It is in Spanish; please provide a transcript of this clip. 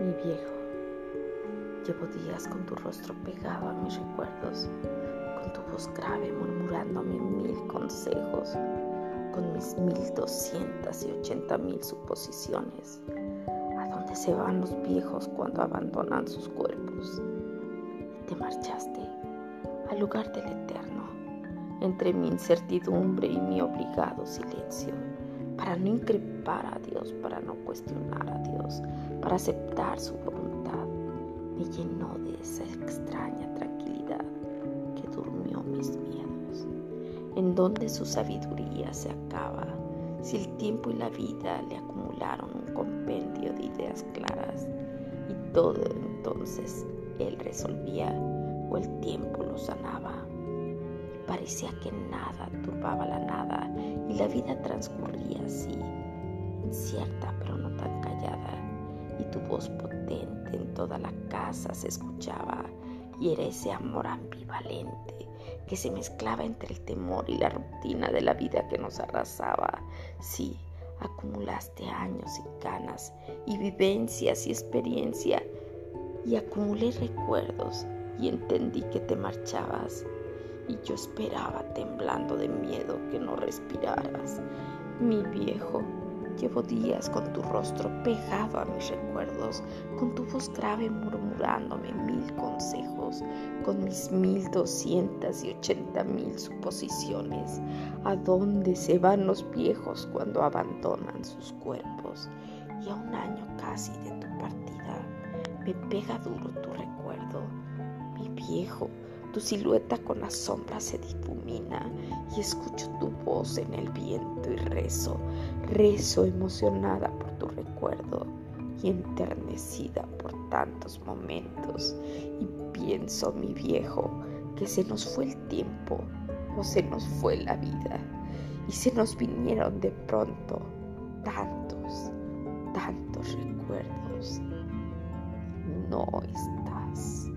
Mi viejo, llevo días con tu rostro pegado a mis recuerdos, con tu voz grave murmurándome mil consejos, con mis mil doscientas y ochenta mil suposiciones. ¿A dónde se van los viejos cuando abandonan sus cuerpos? te marchaste al lugar del eterno, entre mi incertidumbre y mi obligado silencio para no increpar a Dios, para no cuestionar a Dios, para aceptar su voluntad, me llenó de esa extraña tranquilidad que durmió mis miedos, en donde su sabiduría se acaba, si el tiempo y la vida le acumularon un compendio de ideas claras, y todo entonces él resolvía o el tiempo lo sanaba. Parecía que nada turbaba la y la vida transcurría así, incierta pero no tan callada, y tu voz potente en toda la casa se escuchaba y era ese amor ambivalente que se mezclaba entre el temor y la rutina de la vida que nos arrasaba. Sí, acumulaste años y ganas y vivencias y experiencia y acumulé recuerdos y entendí que te marchabas y yo esperaba temblando de miedo que no respiraras. Mi viejo, llevo días con tu rostro pegado a mis recuerdos, con tu voz grave murmurándome mil consejos, con mis mil doscientas y ochenta mil suposiciones. ¿A dónde se van los viejos cuando abandonan sus cuerpos? Y a un año casi de tu partida, me pega duro tu recuerdo, mi viejo tu silueta con la sombra se difumina y escucho tu voz en el viento y rezo, rezo emocionada por tu recuerdo y enternecida por tantos momentos. Y pienso, mi viejo, que se nos fue el tiempo o se nos fue la vida y se nos vinieron de pronto tantos, tantos recuerdos. No estás.